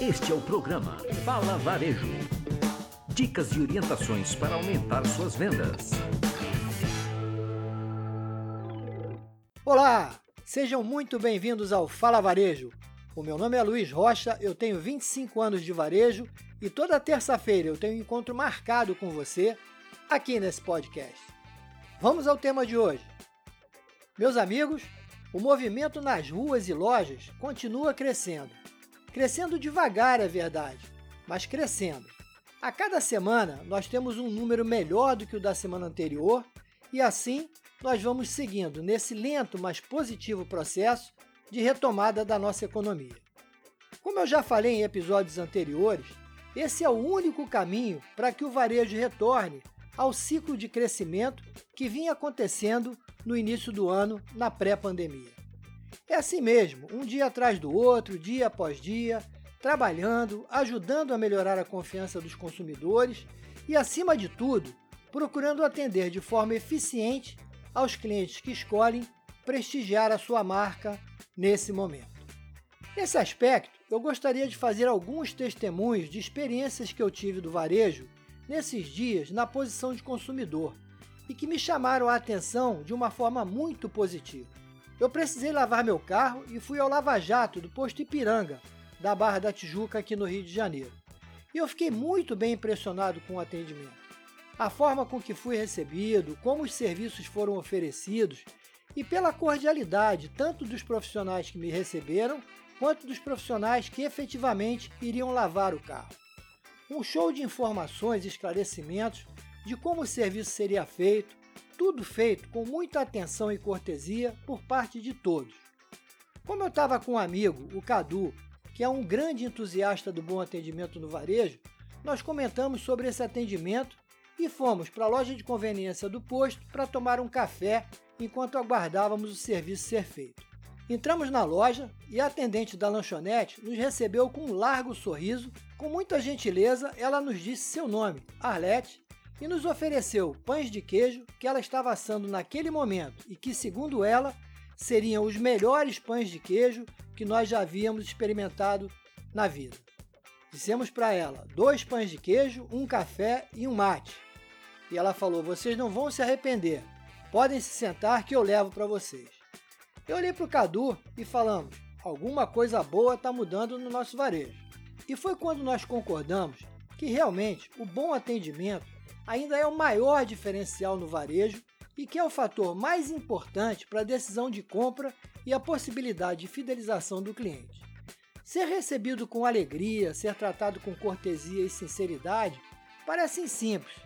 Este é o programa Fala Varejo. Dicas e orientações para aumentar suas vendas. Olá, sejam muito bem-vindos ao Fala Varejo. O meu nome é Luiz Rocha, eu tenho 25 anos de varejo e toda terça-feira eu tenho um encontro marcado com você aqui nesse podcast. Vamos ao tema de hoje. Meus amigos, o movimento nas ruas e lojas continua crescendo. Crescendo devagar, é verdade, mas crescendo. A cada semana nós temos um número melhor do que o da semana anterior e assim nós vamos seguindo nesse lento, mas positivo processo de retomada da nossa economia. Como eu já falei em episódios anteriores, esse é o único caminho para que o varejo retorne ao ciclo de crescimento que vinha acontecendo no início do ano, na pré-pandemia. É assim mesmo, um dia atrás do outro, dia após dia, trabalhando, ajudando a melhorar a confiança dos consumidores e, acima de tudo, procurando atender de forma eficiente aos clientes que escolhem prestigiar a sua marca nesse momento. Nesse aspecto, eu gostaria de fazer alguns testemunhos de experiências que eu tive do varejo nesses dias na posição de consumidor e que me chamaram a atenção de uma forma muito positiva. Eu precisei lavar meu carro e fui ao Lava Jato do posto Ipiranga, da Barra da Tijuca, aqui no Rio de Janeiro. E eu fiquei muito bem impressionado com o atendimento. A forma com que fui recebido, como os serviços foram oferecidos e pela cordialidade tanto dos profissionais que me receberam quanto dos profissionais que efetivamente iriam lavar o carro. Um show de informações e esclarecimentos de como o serviço seria feito, tudo feito com muita atenção e cortesia por parte de todos. Como eu estava com um amigo, o Cadu, que é um grande entusiasta do bom atendimento no varejo, nós comentamos sobre esse atendimento e fomos para a loja de conveniência do posto para tomar um café enquanto aguardávamos o serviço ser feito. Entramos na loja e a atendente da lanchonete nos recebeu com um largo sorriso. Com muita gentileza, ela nos disse seu nome, Arlete, e nos ofereceu pães de queijo que ela estava assando naquele momento e que, segundo ela, seriam os melhores pães de queijo que nós já havíamos experimentado na vida. Dissemos para ela dois pães de queijo, um café e um mate. E ela falou: Vocês não vão se arrepender, podem se sentar que eu levo para vocês. Eu olhei para o Cadu e falamos: Alguma coisa boa está mudando no nosso varejo. E foi quando nós concordamos que realmente o bom atendimento ainda é o maior diferencial no varejo e que é o fator mais importante para a decisão de compra e a possibilidade de fidelização do cliente. Ser recebido com alegria, ser tratado com cortesia e sinceridade parecem simples,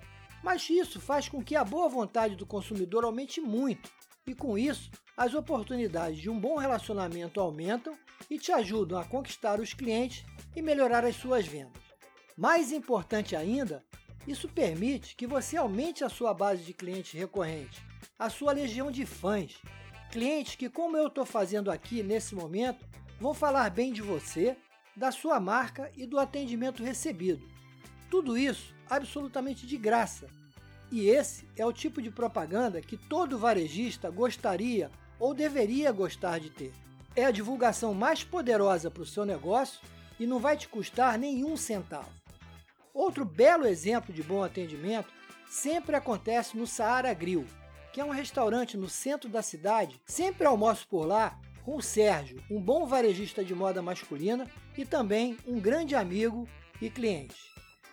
mas isso faz com que a boa vontade do consumidor aumente muito e, com isso, as oportunidades de um bom relacionamento aumentam e te ajudam a conquistar os clientes e melhorar as suas vendas. Mais importante ainda isso permite que você aumente a sua base de clientes recorrentes, a sua legião de fãs, clientes que, como eu estou fazendo aqui nesse momento, vão falar bem de você, da sua marca e do atendimento recebido. Tudo isso absolutamente de graça. E esse é o tipo de propaganda que todo varejista gostaria ou deveria gostar de ter. É a divulgação mais poderosa para o seu negócio e não vai te custar nenhum centavo. Outro belo exemplo de bom atendimento sempre acontece no Saara Grill, que é um restaurante no centro da cidade. Sempre almoço por lá com o Sérgio, um bom varejista de moda masculina e também um grande amigo e cliente.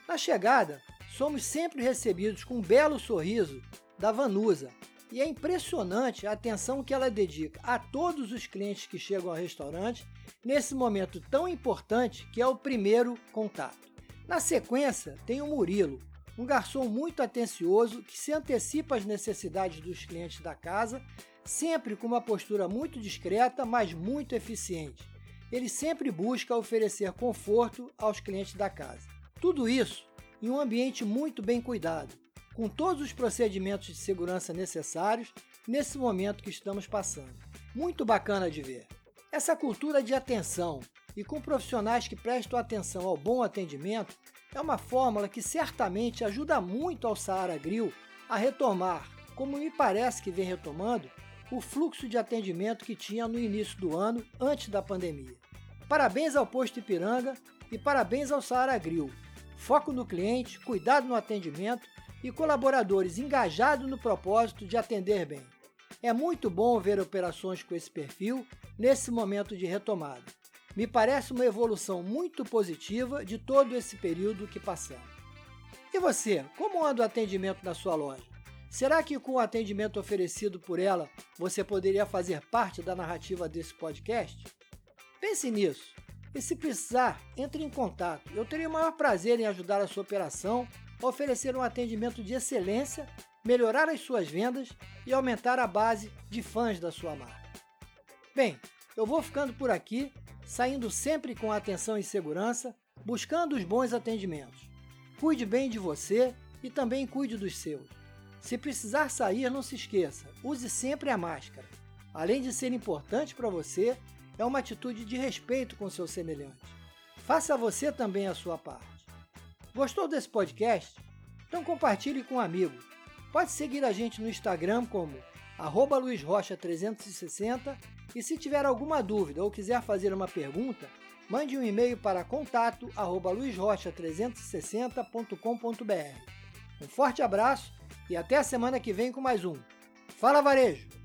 Na chegada, somos sempre recebidos com um belo sorriso da Vanusa, e é impressionante a atenção que ela dedica a todos os clientes que chegam ao restaurante nesse momento tão importante que é o primeiro contato. Na sequência, tem o Murilo, um garçom muito atencioso que se antecipa às necessidades dos clientes da casa, sempre com uma postura muito discreta, mas muito eficiente. Ele sempre busca oferecer conforto aos clientes da casa. Tudo isso em um ambiente muito bem cuidado, com todos os procedimentos de segurança necessários nesse momento que estamos passando. Muito bacana de ver. Essa cultura de atenção, e com profissionais que prestam atenção ao bom atendimento, é uma fórmula que certamente ajuda muito ao Saara Grill a retomar, como me parece que vem retomando, o fluxo de atendimento que tinha no início do ano, antes da pandemia. Parabéns ao Posto Ipiranga e parabéns ao Saara Grill. Foco no cliente, cuidado no atendimento e colaboradores engajados no propósito de atender bem. É muito bom ver operações com esse perfil nesse momento de retomada. Me parece uma evolução muito positiva de todo esse período que passamos. E você, como anda o atendimento na sua loja? Será que com o atendimento oferecido por ela você poderia fazer parte da narrativa desse podcast? Pense nisso. E se precisar, entre em contato. Eu teria o maior prazer em ajudar a sua operação, oferecer um atendimento de excelência, melhorar as suas vendas e aumentar a base de fãs da sua marca. Bem, eu vou ficando por aqui, saindo sempre com atenção e segurança, buscando os bons atendimentos. Cuide bem de você e também cuide dos seus. Se precisar sair, não se esqueça, use sempre a máscara. Além de ser importante para você, é uma atitude de respeito com seu semelhante. Faça você também a sua parte. Gostou desse podcast? Então compartilhe com um amigo. Pode seguir a gente no Instagram como luizrocha360 e se tiver alguma dúvida ou quiser fazer uma pergunta, mande um e-mail para contato luizrocha360.com.br. Um forte abraço e até a semana que vem com mais um. Fala Varejo!